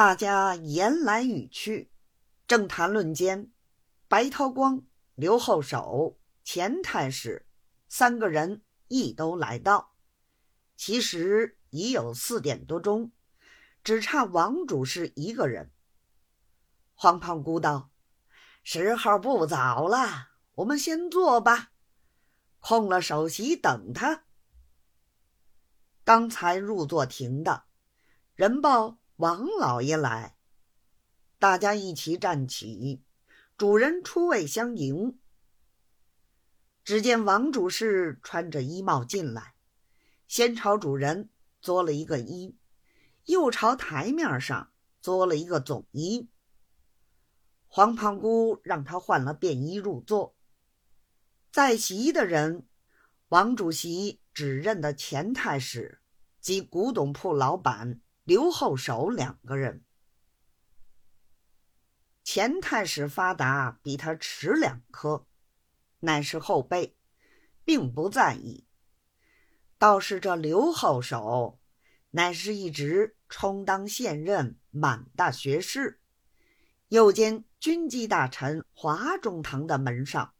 大家言来语去，正谈论间，白韬光、刘后手、钱太史三个人亦都来到。其实已有四点多钟，只差王主事一个人。黄胖姑道：“时候不早了，我们先坐吧，空了首席等他。”刚才入座停的，人报王老爷来，大家一齐站起，主人出位相迎。只见王主事穿着衣帽进来，先朝主人作了一个揖，又朝台面上作了一个总揖。黄胖姑让他换了便衣入座。在席的人，王主席只认得钱太史。及古董铺老板刘后手两个人，钱太史发达比他迟两科，乃是后辈，并不在意。倒是这刘后手，乃是一直充当现任满大学士，又兼军机大臣华中堂的门上，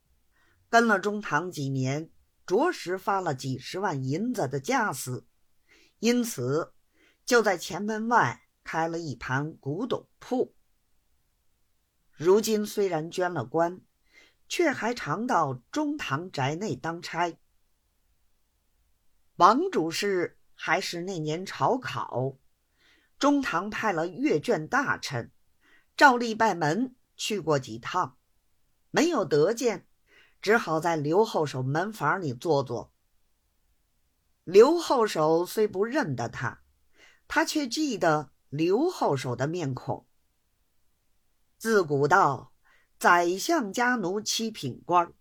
跟了中堂几年，着实发了几十万银子的家私。因此，就在前门外开了一盘古董铺。如今虽然捐了官，却还常到中堂宅内当差。王主事还是那年朝考，中堂派了阅卷大臣照例拜门去过几趟，没有得见，只好在刘后手门房里坐坐。刘后手虽不认得他，他却记得刘后手的面孔。自古道，宰相家奴七品官，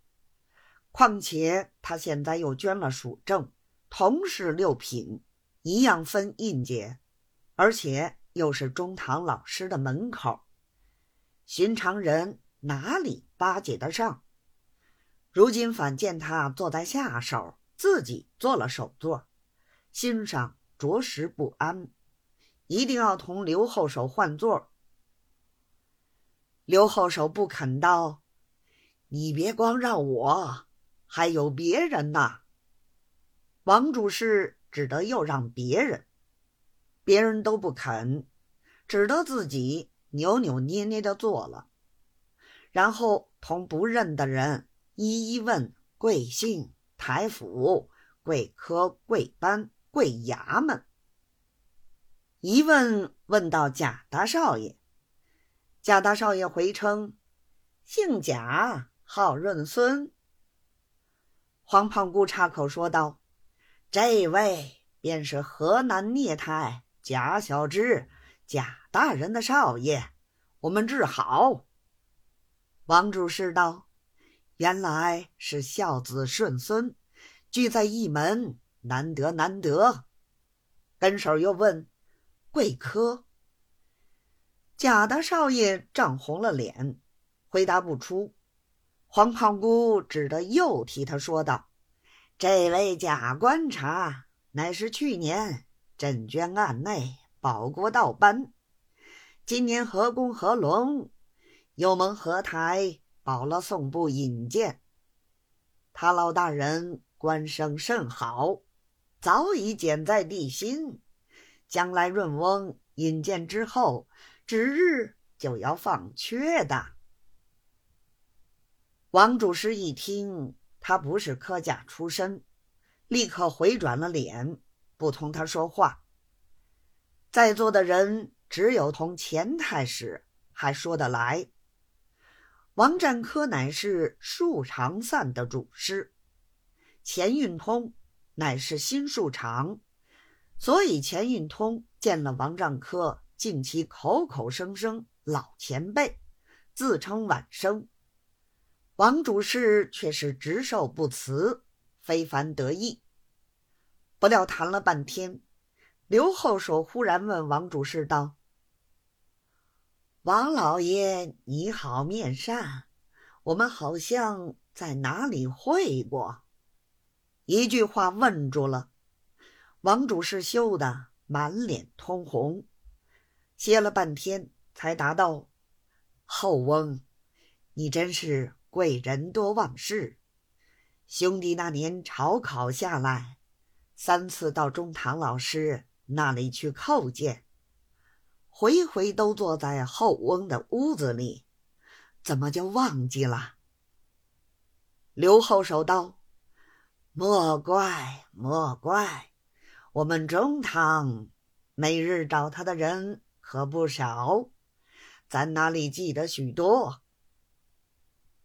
况且他现在又捐了署正，同是六品，一样分印节，而且又是中堂老师的门口，寻常人哪里巴结得上？如今反见他坐在下手。自己做了首座，心上着实不安，一定要同刘后手换座。刘后手不肯道：“你别光让我，还有别人呐。”王主事只得又让别人，别人都不肯，只得自己扭扭捏捏的做了，然后同不认的人一一问贵姓。台府、贵科、贵班、贵衙门，一问问到贾大少爷，贾大少爷回称姓贾，号润孙。黄胖姑插口说道：“这位便是河南聂太贾小芝，贾大人的少爷，我们治好。”王主事道。原来是孝子顺孙，聚在一门，难得难得。跟手又问贵科，贾大少爷涨红了脸，回答不出。黄胖姑只得又替他说道：“这位贾观察，乃是去年镇捐案内保国道班，今年合工合龙，又蒙合台。”保了宋部引荐，他老大人官声甚好，早已简在地心。将来润翁引荐之后，指日就要放缺的。王主师一听，他不是科甲出身，立刻回转了脸，不同他说话。在座的人只有同钱太史还说得来。王占科乃是树长散的主师，钱运通乃是心术长，所以钱运通见了王占科，竟其口口声声老前辈，自称晚生。王主事却是直受不辞，非凡得意。不料谈了半天，刘后手忽然问王主事道。王老爷，你好面善，我们好像在哪里会过？一句话问住了，王主事羞得满脸通红，歇了半天，才答道：“后翁，你真是贵人多忘事。兄弟那年朝考下来，三次到中堂老师那里去叩见，回回都坐在后翁的屋子里，怎么就忘记了？”刘后手道。莫怪莫怪，我们中堂每日找他的人可不少，咱哪里记得许多？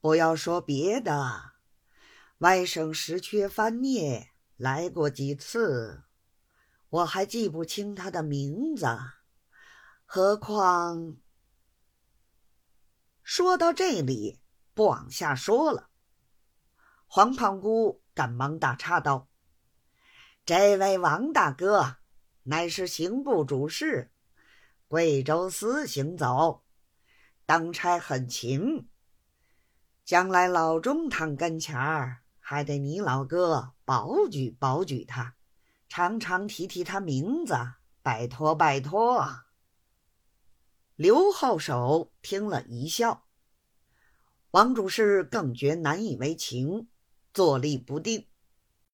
不要说别的，外甥石缺翻孽来过几次，我还记不清他的名字，何况……说到这里，不往下说了。黄胖姑。赶忙打岔道：“这位王大哥乃是刑部主事，贵州司行走，当差很勤。将来老中堂跟前儿，还得你老哥保举保举他，常常提提他名字，拜托拜托。”刘后手听了一笑，王主事更觉难以为情。坐立不定，